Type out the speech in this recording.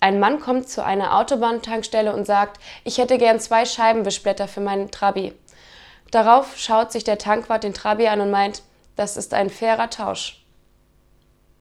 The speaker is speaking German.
Ein Mann kommt zu einer Autobahntankstelle und sagt, ich hätte gern zwei Scheibenwischblätter für meinen Trabi. Darauf schaut sich der Tankwart den Trabi an und meint, das ist ein fairer Tausch.